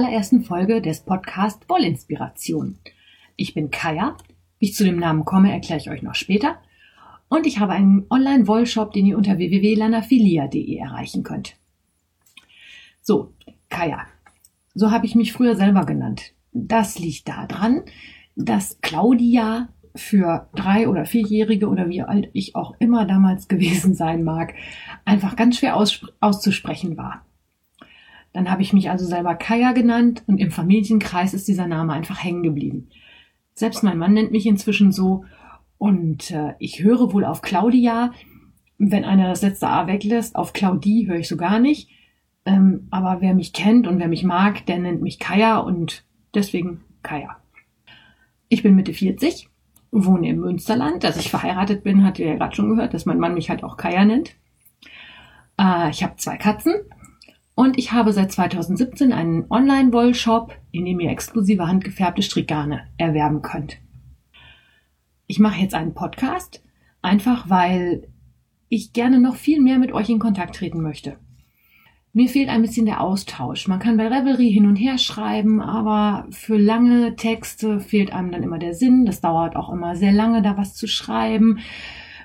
allerersten Folge des Podcast Wollinspiration. Ich bin Kaya. Wie ich zu dem Namen komme, erkläre ich euch noch später. Und ich habe einen Online-Wollshop, den ihr unter www.lanafilia.de erreichen könnt. So, Kaya. So habe ich mich früher selber genannt. Das liegt daran, dass Claudia für drei- oder vierjährige oder wie alt ich auch immer damals gewesen sein mag, einfach ganz schwer aus, auszusprechen war. Dann habe ich mich also selber Kaya genannt und im Familienkreis ist dieser Name einfach hängen geblieben. Selbst mein Mann nennt mich inzwischen so und äh, ich höre wohl auf Claudia. Wenn einer das letzte A weglässt, auf Claudie höre ich so gar nicht. Ähm, aber wer mich kennt und wer mich mag, der nennt mich Kaya und deswegen Kaya. Ich bin Mitte 40, wohne im Münsterland. Dass ich verheiratet bin, hat ihr ja gerade schon gehört, dass mein Mann mich halt auch Kaya nennt. Äh, ich habe zwei Katzen und ich habe seit 2017 einen Online-Wollshop, in dem ihr exklusive handgefärbte Strickgarne erwerben könnt. Ich mache jetzt einen Podcast, einfach weil ich gerne noch viel mehr mit euch in Kontakt treten möchte. Mir fehlt ein bisschen der Austausch. Man kann bei Revelry hin und her schreiben, aber für lange Texte fehlt einem dann immer der Sinn. Das dauert auch immer sehr lange, da was zu schreiben.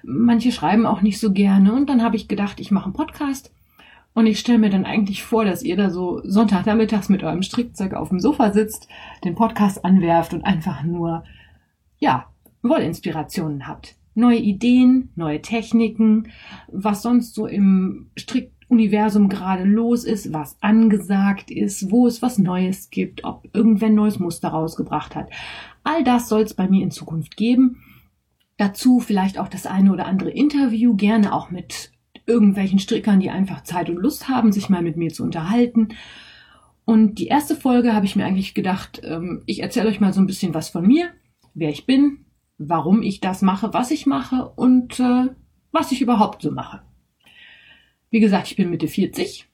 Manche schreiben auch nicht so gerne. Und dann habe ich gedacht, ich mache einen Podcast. Und ich stelle mir dann eigentlich vor, dass ihr da so Sonntagnachmittags mit eurem Strickzeug auf dem Sofa sitzt, den Podcast anwerft und einfach nur, ja, Wollinspirationen habt. Neue Ideen, neue Techniken, was sonst so im Strick Universum gerade los ist, was angesagt ist, wo es was Neues gibt, ob irgendwer ein neues Muster rausgebracht hat. All das soll es bei mir in Zukunft geben. Dazu vielleicht auch das eine oder andere Interview, gerne auch mit irgendwelchen Strickern, die einfach Zeit und Lust haben, sich mal mit mir zu unterhalten. Und die erste Folge habe ich mir eigentlich gedacht, ähm, ich erzähle euch mal so ein bisschen was von mir, wer ich bin, warum ich das mache, was ich mache und äh, was ich überhaupt so mache. Wie gesagt, ich bin Mitte 40.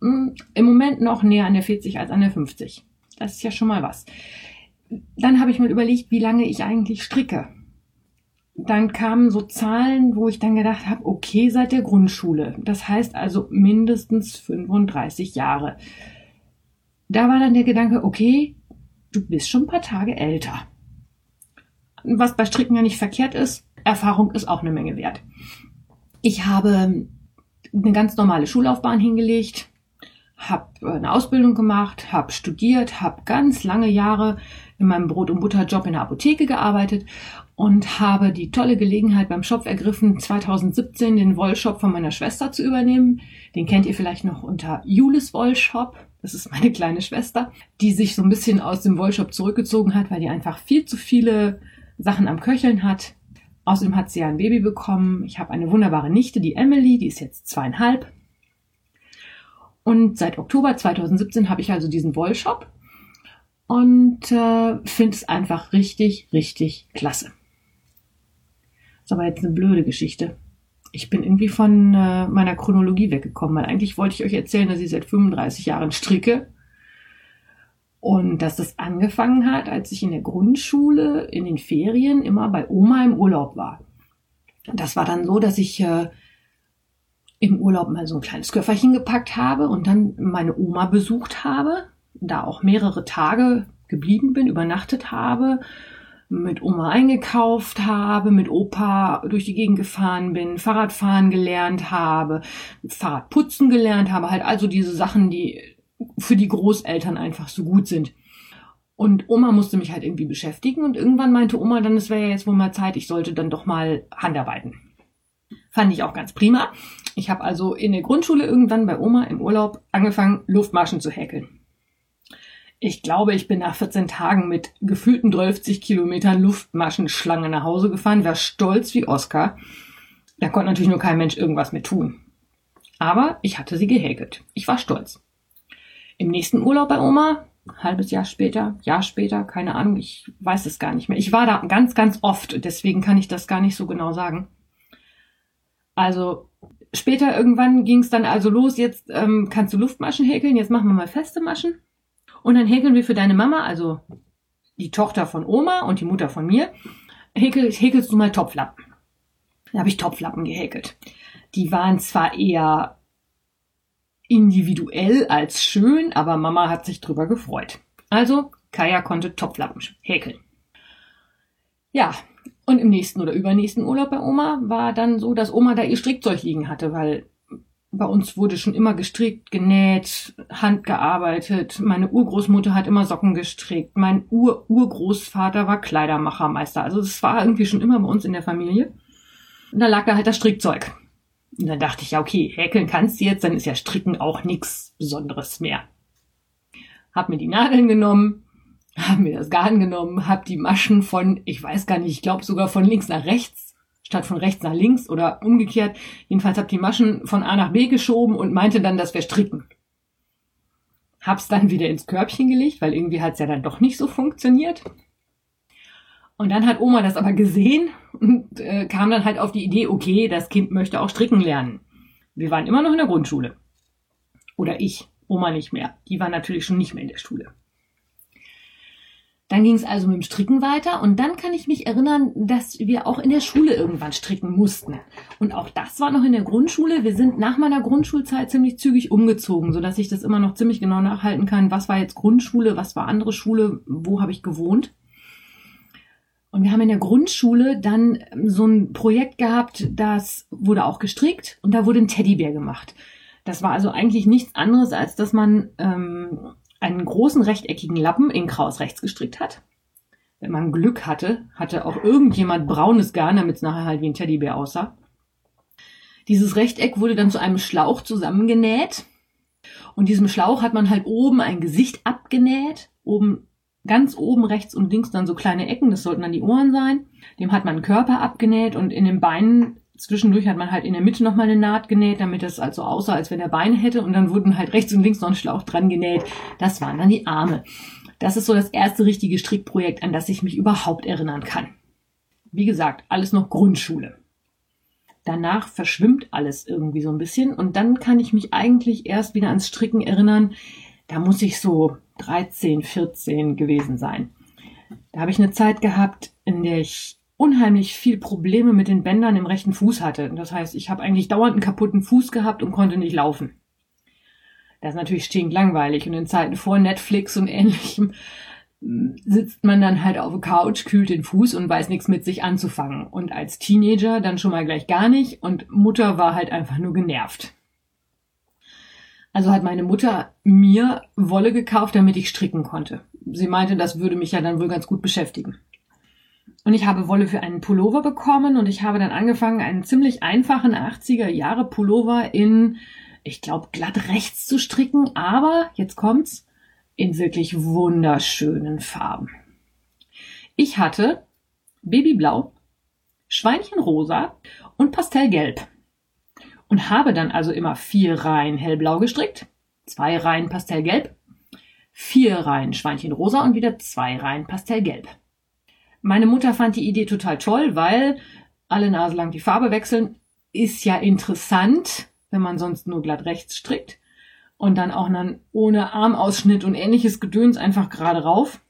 Hm, Im Moment noch näher an der 40 als an der 50. Das ist ja schon mal was. Dann habe ich mir überlegt, wie lange ich eigentlich stricke. Dann kamen so Zahlen, wo ich dann gedacht habe, okay, seit der Grundschule. Das heißt also mindestens 35 Jahre. Da war dann der Gedanke, okay, du bist schon ein paar Tage älter. Was bei Stricken ja nicht verkehrt ist, Erfahrung ist auch eine Menge wert. Ich habe eine ganz normale Schullaufbahn hingelegt, habe äh, eine Ausbildung gemacht, habe studiert, habe ganz lange Jahre in meinem Brot- und Butterjob in der Apotheke gearbeitet und habe die tolle Gelegenheit beim Shop ergriffen, 2017 den Wollshop von meiner Schwester zu übernehmen. Den kennt ihr vielleicht noch unter Julis Wollshop. Das ist meine kleine Schwester, die sich so ein bisschen aus dem Wollshop zurückgezogen hat, weil die einfach viel zu viele Sachen am Köcheln hat. Außerdem hat sie ja ein Baby bekommen. Ich habe eine wunderbare Nichte, die Emily, die ist jetzt zweieinhalb. Und seit Oktober 2017 habe ich also diesen Wollshop und äh, finde es einfach richtig, richtig klasse. Ist aber jetzt eine blöde Geschichte. Ich bin irgendwie von äh, meiner Chronologie weggekommen, weil eigentlich wollte ich euch erzählen, dass ich seit 35 Jahren stricke und dass das angefangen hat, als ich in der Grundschule in den Ferien immer bei Oma im Urlaub war. Das war dann so, dass ich äh, im Urlaub mal so ein kleines Köfferchen gepackt habe und dann meine Oma besucht habe, da auch mehrere Tage geblieben bin, übernachtet habe, mit Oma eingekauft habe, mit Opa durch die Gegend gefahren bin, Fahrradfahren gelernt habe, Fahrradputzen gelernt habe, halt also diese Sachen, die für die Großeltern einfach so gut sind. Und Oma musste mich halt irgendwie beschäftigen und irgendwann meinte Oma dann, es wäre ja jetzt wohl mal Zeit, ich sollte dann doch mal Handarbeiten. Fand ich auch ganz prima. Ich habe also in der Grundschule irgendwann bei Oma im Urlaub angefangen, Luftmaschen zu häkeln. Ich glaube, ich bin nach 14 Tagen mit gefühlten 30 Kilometern Luftmaschenschlange nach Hause gefahren, war stolz wie Oscar. Da konnte natürlich nur kein Mensch irgendwas mit tun. Aber ich hatte sie gehäkelt. Ich war stolz. Im nächsten Urlaub bei Oma, halbes Jahr später, Jahr später, keine Ahnung, ich weiß es gar nicht mehr. Ich war da ganz, ganz oft, deswegen kann ich das gar nicht so genau sagen. Also später irgendwann ging es dann also los, jetzt ähm, kannst du Luftmaschen häkeln, jetzt machen wir mal feste Maschen. Und dann häkeln wir für deine Mama, also die Tochter von Oma und die Mutter von mir, häkel, häkelst du mal Topflappen. Da habe ich Topflappen gehäkelt. Die waren zwar eher individuell als schön, aber Mama hat sich drüber gefreut. Also Kaya konnte Topflappen häkeln. Ja, und im nächsten oder übernächsten Urlaub bei Oma war dann so, dass Oma da ihr Strickzeug liegen hatte, weil bei uns wurde schon immer gestrickt, genäht, handgearbeitet. Meine Urgroßmutter hat immer Socken gestrickt. Mein Ur-Urgroßvater war Kleidermachermeister. Also es war irgendwie schon immer bei uns in der Familie. Und da lag da halt das Strickzeug. Und dann dachte ich, ja, okay, häkeln kannst du jetzt, dann ist ja Stricken auch nichts Besonderes mehr. Hab mir die Nadeln genommen, hab mir das Garn genommen, hab die Maschen von, ich weiß gar nicht, ich glaube sogar von links nach rechts, statt von rechts nach links oder umgekehrt. Jedenfalls hab die Maschen von A nach B geschoben und meinte dann, dass wir stricken. Hab's dann wieder ins Körbchen gelegt, weil irgendwie hat's ja dann doch nicht so funktioniert. Und dann hat Oma das aber gesehen und äh, kam dann halt auf die Idee, okay, das Kind möchte auch stricken lernen. Wir waren immer noch in der Grundschule. Oder ich, Oma nicht mehr. Die war natürlich schon nicht mehr in der Schule. Dann ging es also mit dem Stricken weiter und dann kann ich mich erinnern, dass wir auch in der Schule irgendwann stricken mussten. Und auch das war noch in der Grundschule. Wir sind nach meiner Grundschulzeit ziemlich zügig umgezogen, sodass ich das immer noch ziemlich genau nachhalten kann. Was war jetzt Grundschule, was war andere Schule, wo habe ich gewohnt? Und wir haben in der Grundschule dann ähm, so ein Projekt gehabt, das wurde auch gestrickt und da wurde ein Teddybär gemacht. Das war also eigentlich nichts anderes, als dass man ähm, einen großen rechteckigen Lappen in Kraus rechts gestrickt hat. Wenn man Glück hatte, hatte auch irgendjemand braunes Garn, damit es nachher halt wie ein Teddybär aussah. Dieses Rechteck wurde dann zu einem Schlauch zusammengenäht. Und diesem Schlauch hat man halt oben ein Gesicht abgenäht, oben ganz oben rechts und links dann so kleine Ecken, das sollten dann die Ohren sein. Dem hat man Körper abgenäht und in den Beinen zwischendurch hat man halt in der Mitte nochmal eine Naht genäht, damit es also aussah, als wenn er Beine hätte und dann wurden halt rechts und links noch ein Schlauch dran genäht. Das waren dann die Arme. Das ist so das erste richtige Strickprojekt, an das ich mich überhaupt erinnern kann. Wie gesagt, alles noch Grundschule. Danach verschwimmt alles irgendwie so ein bisschen und dann kann ich mich eigentlich erst wieder ans Stricken erinnern. Da muss ich so 13, 14 gewesen sein. Da habe ich eine Zeit gehabt, in der ich unheimlich viel Probleme mit den Bändern im rechten Fuß hatte. Das heißt, ich habe eigentlich dauernd einen kaputten Fuß gehabt und konnte nicht laufen. Das ist natürlich stinklangweilig und in Zeiten vor Netflix und ähnlichem hm, sitzt man dann halt auf der Couch, kühlt den Fuß und weiß nichts mit sich anzufangen. Und als Teenager dann schon mal gleich gar nicht und Mutter war halt einfach nur genervt. Also hat meine Mutter mir Wolle gekauft, damit ich stricken konnte. Sie meinte, das würde mich ja dann wohl ganz gut beschäftigen. Und ich habe Wolle für einen Pullover bekommen und ich habe dann angefangen, einen ziemlich einfachen 80er Jahre Pullover in, ich glaube, glatt rechts zu stricken, aber jetzt kommt's, in wirklich wunderschönen Farben. Ich hatte Babyblau, Schweinchenrosa und Pastellgelb und habe dann also immer vier Reihen hellblau gestrickt, zwei Reihen Pastellgelb, vier Reihen Schweinchenrosa und wieder zwei Reihen Pastellgelb. Meine Mutter fand die Idee total toll, weil alle Nase lang die Farbe wechseln ist ja interessant, wenn man sonst nur glatt rechts strickt und dann auch dann ohne Armausschnitt und ähnliches Gedöns einfach gerade rauf.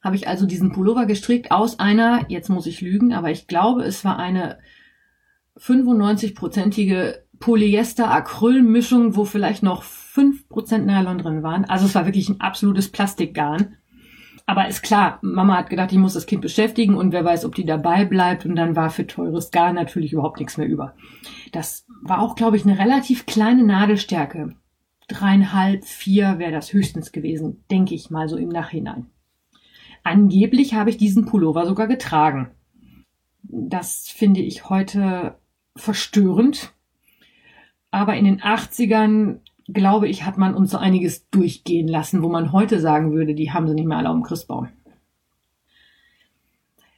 Habe ich also diesen Pullover gestrickt aus einer, jetzt muss ich lügen, aber ich glaube, es war eine 95-prozentige Polyester-Acryl-Mischung, wo vielleicht noch 5% Nylon drin waren. Also es war wirklich ein absolutes Plastikgarn aber ist klar, Mama hat gedacht, ich muss das Kind beschäftigen und wer weiß, ob die dabei bleibt und dann war für teures Garn natürlich überhaupt nichts mehr über. Das war auch, glaube ich, eine relativ kleine Nadelstärke. Dreieinhalb, vier wäre das höchstens gewesen, denke ich mal so im Nachhinein. Angeblich habe ich diesen Pullover sogar getragen. Das finde ich heute verstörend. Aber in den 80ern glaube ich, hat man uns so einiges durchgehen lassen, wo man heute sagen würde, die haben sie nicht mehr alle auf dem Christbaum.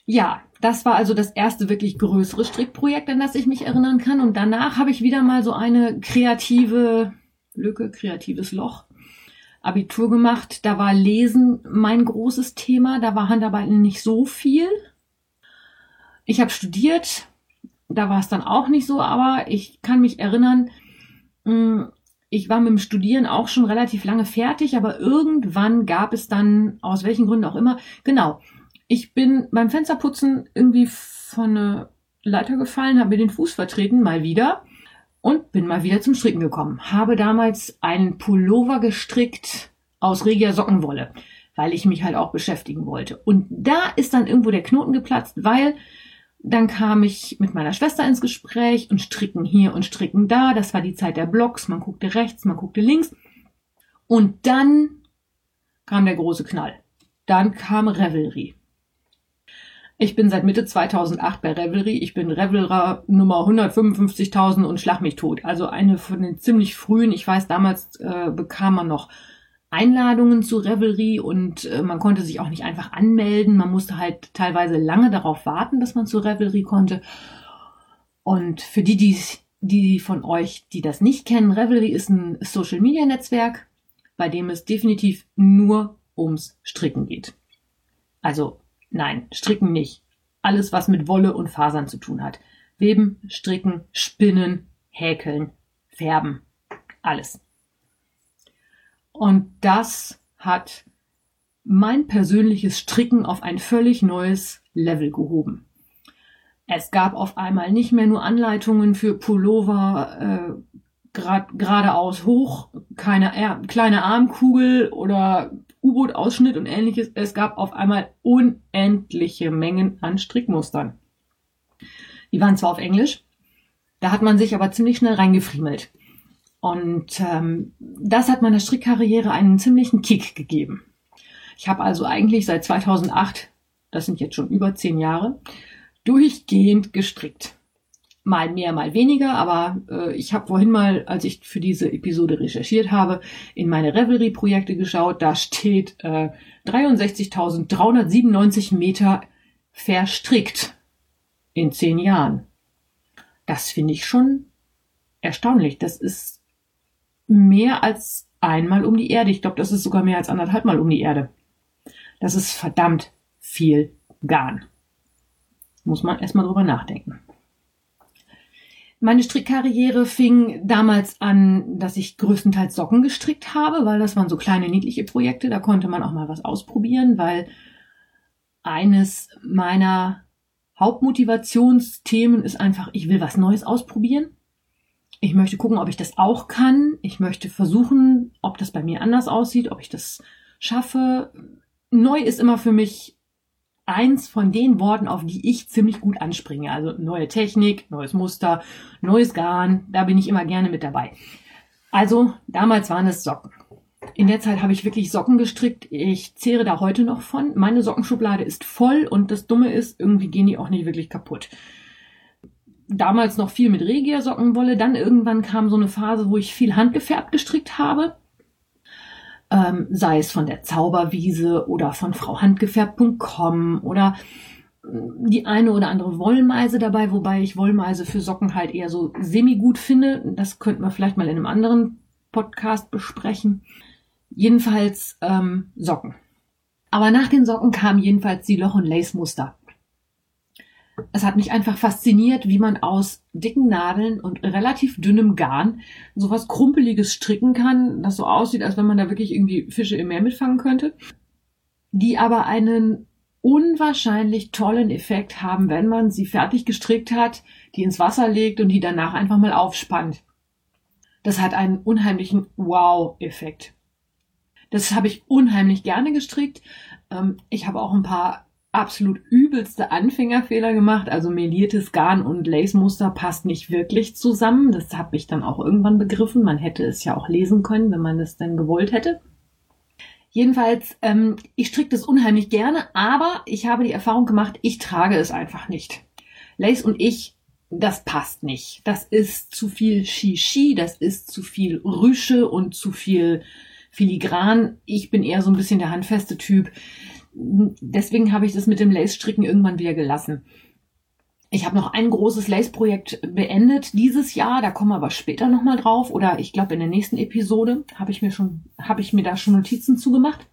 Ja, das war also das erste wirklich größere Strickprojekt, an das ich mich erinnern kann. Und danach habe ich wieder mal so eine kreative Lücke, kreatives Loch. Abitur gemacht. Da war Lesen mein großes Thema. Da war Handarbeiten nicht so viel. Ich habe studiert. Da war es dann auch nicht so, aber ich kann mich erinnern, mm, ich war mit dem Studieren auch schon relativ lange fertig, aber irgendwann gab es dann, aus welchen Gründen auch immer, genau, ich bin beim Fensterputzen irgendwie von einer Leiter gefallen, habe mir den Fuß vertreten, mal wieder. und bin mal wieder zum Stricken gekommen. Habe damals einen Pullover gestrickt aus reger Sockenwolle, weil ich mich halt auch beschäftigen wollte. Und da ist dann irgendwo der Knoten geplatzt, weil dann kam ich mit meiner Schwester ins Gespräch und stricken hier und stricken da. Das war die Zeit der Blogs. Man guckte rechts, man guckte links. Und dann kam der große Knall. Dann kam Revelry. Ich bin seit Mitte 2008 bei Revelry. Ich bin Revelrer Nummer 155.000 und schlag mich tot. Also eine von den ziemlich frühen. Ich weiß, damals äh, bekam man noch Einladungen zu Revelry und äh, man konnte sich auch nicht einfach anmelden. Man musste halt teilweise lange darauf warten, dass man zu Revelry konnte. Und für die, die, die von euch, die das nicht kennen, Revelry ist ein Social Media Netzwerk, bei dem es definitiv nur ums Stricken geht. Also nein, Stricken nicht. Alles, was mit Wolle und Fasern zu tun hat. Weben, stricken, spinnen, häkeln, färben. Alles. Und das hat mein persönliches Stricken auf ein völlig neues Level gehoben. Es gab auf einmal nicht mehr nur Anleitungen für Pullover äh, geradeaus hoch, keine äh, kleine Armkugel oder U-Boot-Ausschnitt und ähnliches. Es gab auf einmal unendliche Mengen an Strickmustern. Die waren zwar auf Englisch, da hat man sich aber ziemlich schnell reingefriemelt. Und ähm, das hat meiner Strickkarriere einen ziemlichen Kick gegeben. Ich habe also eigentlich seit 2008, das sind jetzt schon über zehn Jahre, durchgehend gestrickt. Mal mehr, mal weniger, aber äh, ich habe vorhin mal, als ich für diese Episode recherchiert habe, in meine Revelry-Projekte geschaut. Da steht äh, 63.397 Meter verstrickt in zehn Jahren. Das finde ich schon erstaunlich. Das ist mehr als einmal um die Erde. Ich glaube, das ist sogar mehr als anderthalb Mal um die Erde. Das ist verdammt viel Garn. Muss man erstmal drüber nachdenken. Meine Strickkarriere fing damals an, dass ich größtenteils Socken gestrickt habe, weil das waren so kleine niedliche Projekte, da konnte man auch mal was ausprobieren, weil eines meiner Hauptmotivationsthemen ist einfach, ich will was Neues ausprobieren. Ich möchte gucken, ob ich das auch kann. Ich möchte versuchen, ob das bei mir anders aussieht, ob ich das schaffe. Neu ist immer für mich eins von den Worten, auf die ich ziemlich gut anspringe. Also neue Technik, neues Muster, neues Garn, da bin ich immer gerne mit dabei. Also damals waren es Socken. In der Zeit habe ich wirklich Socken gestrickt. Ich zehre da heute noch von. Meine Sockenschublade ist voll und das Dumme ist, irgendwie gehen die auch nicht wirklich kaputt damals noch viel mit Regia-Sockenwolle. Dann irgendwann kam so eine Phase, wo ich viel handgefärbt gestrickt habe. Ähm, sei es von der Zauberwiese oder von frauhandgefärbt.com oder mm, die eine oder andere Wollmeise dabei, wobei ich Wollmeise für Socken halt eher so semi-gut finde. Das könnte man vielleicht mal in einem anderen Podcast besprechen. Jedenfalls ähm, Socken. Aber nach den Socken kamen jedenfalls die Loch- und Lace-Muster. Es hat mich einfach fasziniert, wie man aus dicken Nadeln und relativ dünnem Garn sowas Krumpeliges stricken kann, das so aussieht, als wenn man da wirklich irgendwie Fische im Meer mitfangen könnte, die aber einen unwahrscheinlich tollen Effekt haben, wenn man sie fertig gestrickt hat, die ins Wasser legt und die danach einfach mal aufspannt. Das hat einen unheimlichen Wow-Effekt. Das habe ich unheimlich gerne gestrickt. Ähm, ich habe auch ein paar absolut übelste Anfängerfehler gemacht. Also meliertes Garn und Lace-Muster passt nicht wirklich zusammen. Das habe ich dann auch irgendwann begriffen. Man hätte es ja auch lesen können, wenn man es denn gewollt hätte. Jedenfalls, ähm, ich stricke das unheimlich gerne, aber ich habe die Erfahrung gemacht, ich trage es einfach nicht. Lace und ich, das passt nicht. Das ist zu viel Shishi, das ist zu viel Rüsche und zu viel Filigran. Ich bin eher so ein bisschen der handfeste Typ deswegen habe ich das mit dem Lace-Stricken irgendwann wieder gelassen. Ich habe noch ein großes Lace-Projekt beendet dieses Jahr, da kommen wir aber später nochmal drauf oder ich glaube in der nächsten Episode habe ich mir schon, habe ich mir da schon Notizen zugemacht.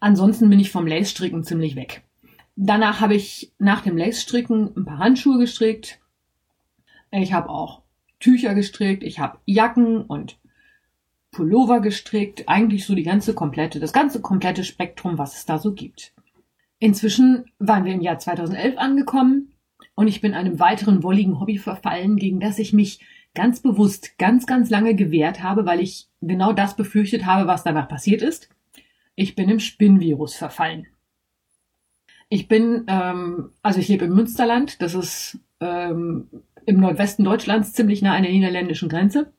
Ansonsten bin ich vom Lace-Stricken ziemlich weg. Danach habe ich nach dem Lace-Stricken ein paar Handschuhe gestrickt. Ich habe auch Tücher gestrickt, ich habe Jacken und Pullover gestrickt, eigentlich so die ganze komplette, das ganze komplette Spektrum, was es da so gibt. Inzwischen waren wir im Jahr 2011 angekommen und ich bin einem weiteren wolligen Hobby verfallen, gegen das ich mich ganz bewusst ganz, ganz lange gewehrt habe, weil ich genau das befürchtet habe, was danach passiert ist. Ich bin im Spinnvirus verfallen. Ich bin, ähm, also ich lebe im Münsterland, das ist ähm, im Nordwesten Deutschlands ziemlich nah an der niederländischen Grenze.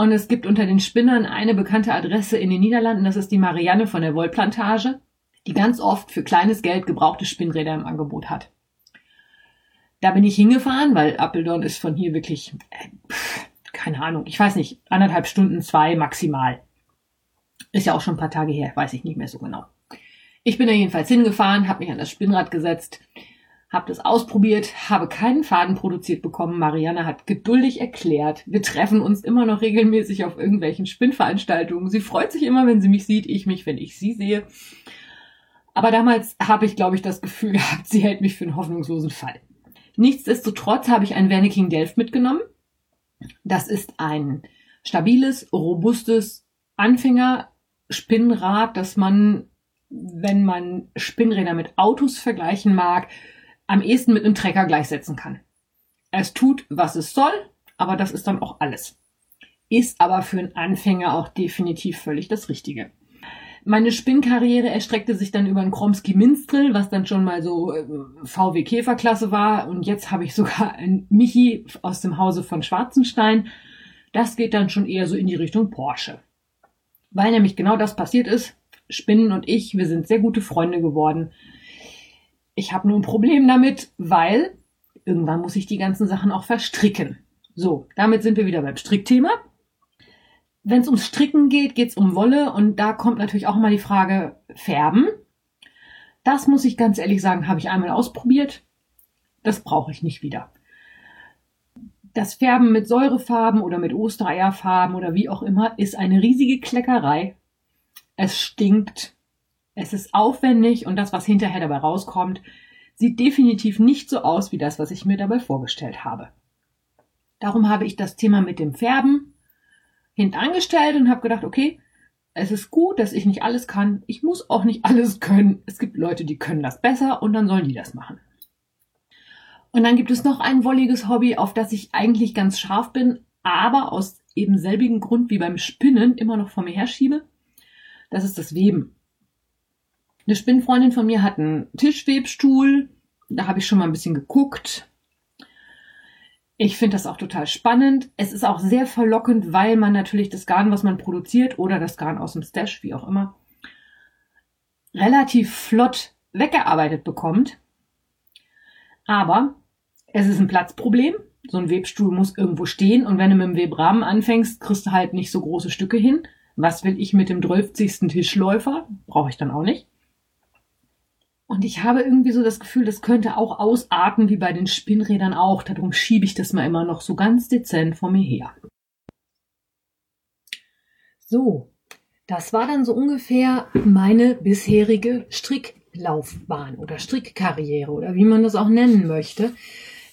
Und es gibt unter den Spinnern eine bekannte Adresse in den Niederlanden, das ist die Marianne von der Wollplantage, die ganz oft für kleines Geld gebrauchte Spinnräder im Angebot hat. Da bin ich hingefahren, weil Appeldorn ist von hier wirklich, äh, keine Ahnung, ich weiß nicht, anderthalb Stunden, zwei maximal. Ist ja auch schon ein paar Tage her, weiß ich nicht mehr so genau. Ich bin da jedenfalls hingefahren, habe mich an das Spinnrad gesetzt, habe das ausprobiert, habe keinen Faden produziert bekommen. Marianne hat geduldig erklärt, wir treffen uns immer noch regelmäßig auf irgendwelchen Spinnveranstaltungen. Sie freut sich immer, wenn sie mich sieht, ich mich, wenn ich sie sehe. Aber damals habe ich, glaube ich, das Gefühl gehabt, sie hält mich für einen hoffnungslosen Fall. Nichtsdestotrotz habe ich ein Wernicking Delft mitgenommen. Das ist ein stabiles, robustes Anfängerspinnrad, das man, wenn man Spinnräder mit Autos vergleichen mag, am ehesten mit einem Trecker gleichsetzen kann. Es tut, was es soll, aber das ist dann auch alles. Ist aber für einen Anfänger auch definitiv völlig das Richtige. Meine Spinnkarriere erstreckte sich dann über ein Kromski Minstrel, was dann schon mal so äh, VW Käferklasse war. Und jetzt habe ich sogar ein Michi aus dem Hause von Schwarzenstein. Das geht dann schon eher so in die Richtung Porsche. Weil nämlich genau das passiert ist. Spinnen und ich, wir sind sehr gute Freunde geworden. Habe nur ein Problem damit, weil irgendwann muss ich die ganzen Sachen auch verstricken. So, damit sind wir wieder beim Strickthema wenn es ums Stricken geht, geht es um Wolle und da kommt natürlich auch mal die Frage Färben. Das muss ich ganz ehrlich sagen, habe ich einmal ausprobiert. Das brauche ich nicht wieder. Das Färben mit Säurefarben oder mit Ostereierfarben oder wie auch immer ist eine riesige Kleckerei. Es stinkt. Es ist aufwendig und das, was hinterher dabei rauskommt, sieht definitiv nicht so aus wie das, was ich mir dabei vorgestellt habe. Darum habe ich das Thema mit dem Färben hintangestellt und habe gedacht, okay, es ist gut, dass ich nicht alles kann. Ich muss auch nicht alles können. Es gibt Leute, die können das besser und dann sollen die das machen. Und dann gibt es noch ein wolliges Hobby, auf das ich eigentlich ganz scharf bin, aber aus eben selbigen Grund wie beim Spinnen immer noch vor mir herschiebe. Das ist das Weben. Eine Spinnfreundin von mir hat einen Tischwebstuhl. Da habe ich schon mal ein bisschen geguckt. Ich finde das auch total spannend. Es ist auch sehr verlockend, weil man natürlich das Garn, was man produziert oder das Garn aus dem Stash, wie auch immer, relativ flott weggearbeitet bekommt. Aber es ist ein Platzproblem. So ein Webstuhl muss irgendwo stehen und wenn du mit dem Webrahmen anfängst, kriegst du halt nicht so große Stücke hin. Was will ich mit dem 12. Tischläufer? Brauche ich dann auch nicht. Und ich habe irgendwie so das Gefühl, das könnte auch ausarten wie bei den Spinnrädern auch. Darum schiebe ich das mal immer noch so ganz dezent vor mir her. So, das war dann so ungefähr meine bisherige Stricklaufbahn oder Strickkarriere oder wie man das auch nennen möchte,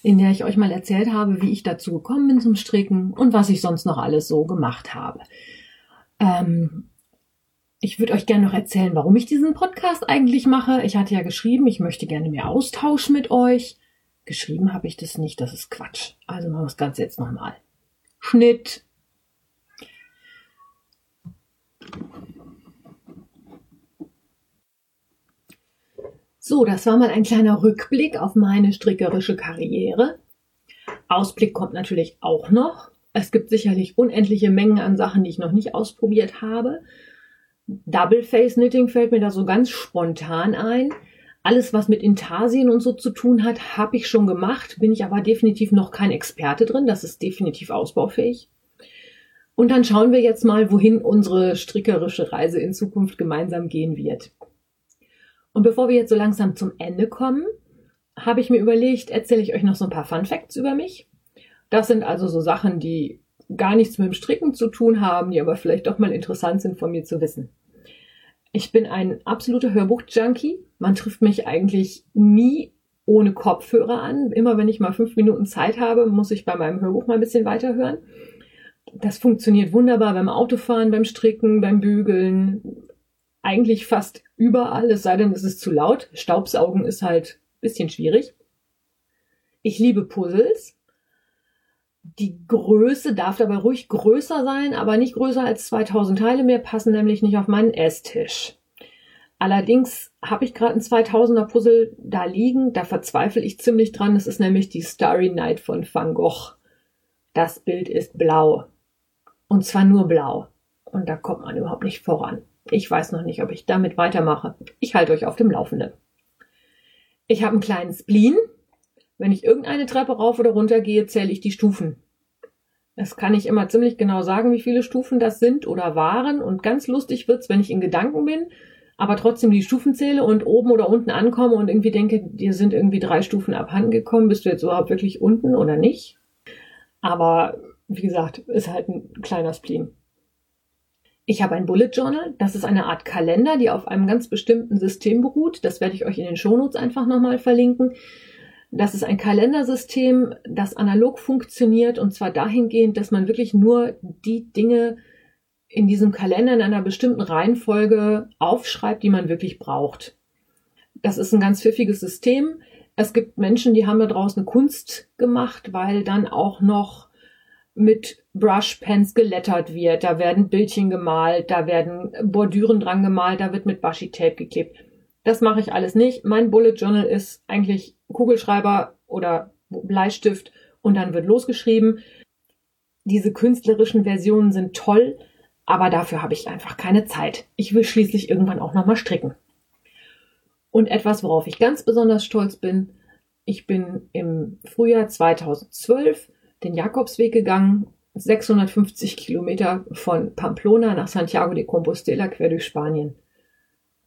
in der ich euch mal erzählt habe, wie ich dazu gekommen bin zum Stricken und was ich sonst noch alles so gemacht habe. Ähm, ich würde euch gerne noch erzählen, warum ich diesen Podcast eigentlich mache. Ich hatte ja geschrieben, ich möchte gerne mehr Austausch mit euch. Geschrieben habe ich das nicht, das ist Quatsch. Also machen wir das Ganze jetzt nochmal. Schnitt. So, das war mal ein kleiner Rückblick auf meine strickerische Karriere. Ausblick kommt natürlich auch noch. Es gibt sicherlich unendliche Mengen an Sachen, die ich noch nicht ausprobiert habe. Double Face Knitting fällt mir da so ganz spontan ein. Alles, was mit Intarsien und so zu tun hat, habe ich schon gemacht, bin ich aber definitiv noch kein Experte drin. Das ist definitiv ausbaufähig. Und dann schauen wir jetzt mal, wohin unsere strickerische Reise in Zukunft gemeinsam gehen wird. Und bevor wir jetzt so langsam zum Ende kommen, habe ich mir überlegt, erzähle ich euch noch so ein paar Fun Facts über mich. Das sind also so Sachen, die gar nichts mit dem Stricken zu tun haben, die aber vielleicht doch mal interessant sind von mir zu wissen. Ich bin ein absoluter Hörbuch-Junkie. Man trifft mich eigentlich nie ohne Kopfhörer an. Immer wenn ich mal fünf Minuten Zeit habe, muss ich bei meinem Hörbuch mal ein bisschen weiterhören. Das funktioniert wunderbar beim Autofahren, beim Stricken, beim Bügeln. Eigentlich fast überall, es sei denn, es ist zu laut. Staubsaugen ist halt ein bisschen schwierig. Ich liebe Puzzles Die Größe darf dabei ruhig größer sein, aber nicht größer als 2000 Teile mehr, passen nämlich nicht auf meinen Esstisch. Allerdings habe ich gerade ein 2000er Puzzle da liegen, da verzweifle ich ziemlich dran. Es ist nämlich die Starry Night von Van Gogh. Das Bild ist blau. Und zwar nur blau. Und da kommt man überhaupt nicht voran. Ich weiß noch nicht, ob ich damit weitermache. Ich halte euch auf dem Laufenden. Ich habe einen kleinen Spleen. Wenn ich irgendeine Treppe rauf oder runter gehe, zähle ich die Stufen. Das kann ich immer ziemlich genau sagen, wie viele Stufen das sind oder waren. Und ganz lustig wird's, wenn ich in Gedanken bin, aber trotzdem die Stufen zähle und oben oder unten ankomme und irgendwie denke, dir sind irgendwie drei Stufen abhanden gekommen. Bist du jetzt überhaupt wirklich unten oder nicht? Aber wie gesagt, ist halt ein kleiner Spleen. Ich habe ein Bullet Journal. Das ist eine Art Kalender, die auf einem ganz bestimmten System beruht. Das werde ich euch in den Shownotes einfach nochmal verlinken. Das ist ein Kalendersystem, das analog funktioniert und zwar dahingehend, dass man wirklich nur die Dinge in diesem Kalender in einer bestimmten Reihenfolge aufschreibt, die man wirklich braucht. Das ist ein ganz pfiffiges System. Es gibt Menschen, die haben da draußen Kunst gemacht, weil dann auch noch mit Brushpens gelettert wird. Da werden Bildchen gemalt, da werden Bordüren dran gemalt, da wird mit Washi-Tape geklebt. Das mache ich alles nicht. Mein Bullet Journal ist eigentlich Kugelschreiber oder Bleistift und dann wird losgeschrieben. Diese künstlerischen Versionen sind toll, aber dafür habe ich einfach keine Zeit. Ich will schließlich irgendwann auch nochmal stricken. Und etwas, worauf ich ganz besonders stolz bin, ich bin im Frühjahr 2012 den Jakobsweg gegangen, 650 Kilometer von Pamplona nach Santiago de Compostela quer durch Spanien.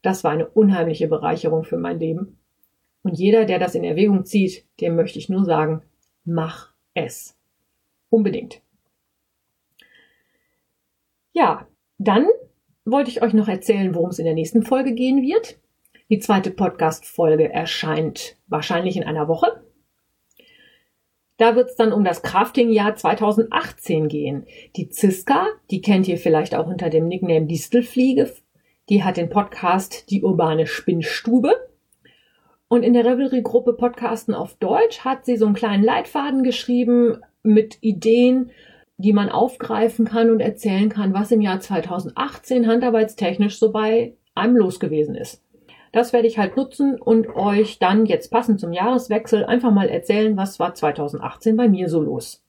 Das war eine unheimliche Bereicherung für mein Leben. Und jeder, der das in Erwägung zieht, dem möchte ich nur sagen, mach es. Unbedingt. Ja, dann wollte ich euch noch erzählen, worum es in der nächsten Folge gehen wird. Die zweite Podcast-Folge erscheint wahrscheinlich in einer Woche. Da wird es dann um das Crafting-Jahr 2018 gehen. Die Ziska, die kennt ihr vielleicht auch unter dem Nickname Distelfliege, die hat den Podcast Die urbane Spinnstube. Und in der Revelry-Gruppe Podcasten auf Deutsch hat sie so einen kleinen Leitfaden geschrieben mit Ideen, die man aufgreifen kann und erzählen kann, was im Jahr 2018 handarbeitstechnisch so bei einem los gewesen ist. Das werde ich halt nutzen und euch dann jetzt passend zum Jahreswechsel einfach mal erzählen, was war 2018 bei mir so los.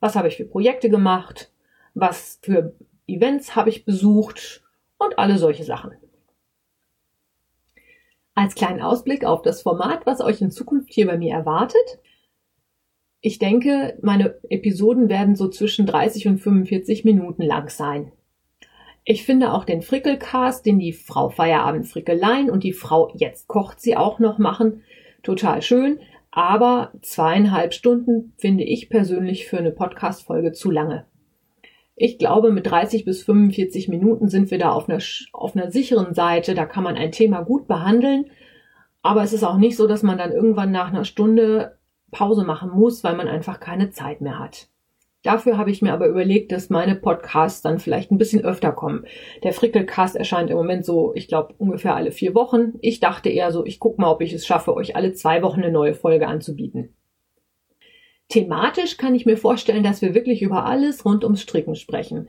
Was habe ich für Projekte gemacht? Was für Events habe ich besucht? Und alle solche Sachen. Als kleinen Ausblick auf das Format, was euch in Zukunft hier bei mir erwartet. Ich denke, meine Episoden werden so zwischen 30 und 45 Minuten lang sein. Ich finde auch den Frickelcast, den die Frau Feierabend Frickelein und die Frau Jetzt kocht sie auch noch machen, total schön. Aber zweieinhalb Stunden finde ich persönlich für eine Podcast-Folge zu lange. Ich glaube, mit 30 bis 45 Minuten sind wir da auf einer, auf einer sicheren Seite. Da kann man ein Thema gut behandeln. Aber es ist auch nicht so, dass man dann irgendwann nach einer Stunde Pause machen muss, weil man einfach keine Zeit mehr hat. Dafür habe ich mir aber überlegt, dass meine Podcasts dann vielleicht ein bisschen öfter kommen. Der Frickelcast erscheint im Moment so, ich glaube, ungefähr alle vier Wochen. Ich dachte eher so, ich gucke mal, ob ich es schaffe, euch alle zwei Wochen eine neue Folge anzubieten. Thematisch kann ich mir vorstellen, dass wir wirklich über alles rund ums Stricken sprechen.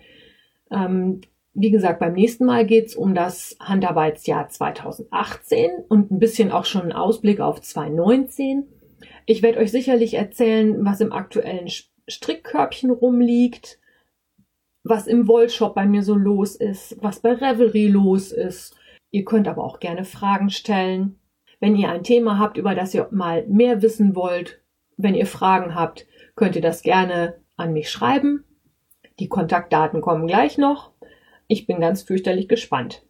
Ähm, wie gesagt, beim nächsten Mal geht es um das Handarbeitsjahr 2018 und ein bisschen auch schon einen Ausblick auf 2019. Ich werde euch sicherlich erzählen, was im aktuellen Strickkörbchen rumliegt, was im Wollshop bei mir so los ist, was bei Revelry los ist. Ihr könnt aber auch gerne Fragen stellen. Wenn ihr ein Thema habt, über das ihr mal mehr wissen wollt, wenn ihr Fragen habt, könnt ihr das gerne an mich schreiben. Die Kontaktdaten kommen gleich noch. Ich bin ganz fürchterlich gespannt.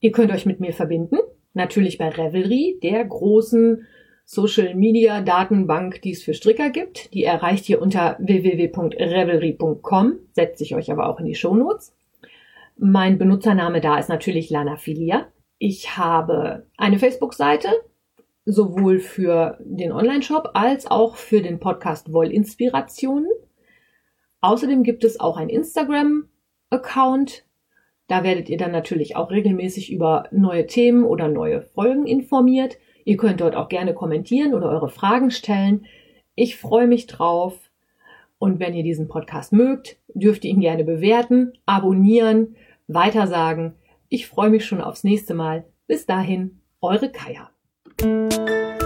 Ihr könnt euch mit mir verbinden, natürlich bei Revelry, der großen Social Media Datenbank, die es für Stricker gibt. Die erreicht ihr unter www.revelry.com, setze ich euch aber auch in die Shownotes. Mein Benutzername da ist natürlich Lana Filia. Ich habe eine Facebook-Seite, sowohl für den Online-Shop als auch für den Podcast Wollinspirationen. Außerdem gibt es auch ein Instagram-Account. Da werdet ihr dann natürlich auch regelmäßig über neue Themen oder neue Folgen informiert. Ihr könnt dort auch gerne kommentieren oder eure Fragen stellen. Ich freue mich drauf. Und wenn ihr diesen Podcast mögt, dürft ihr ihn gerne bewerten, abonnieren, weitersagen. Ich freue mich schon aufs nächste Mal. Bis dahin, eure Kaya. Thank you.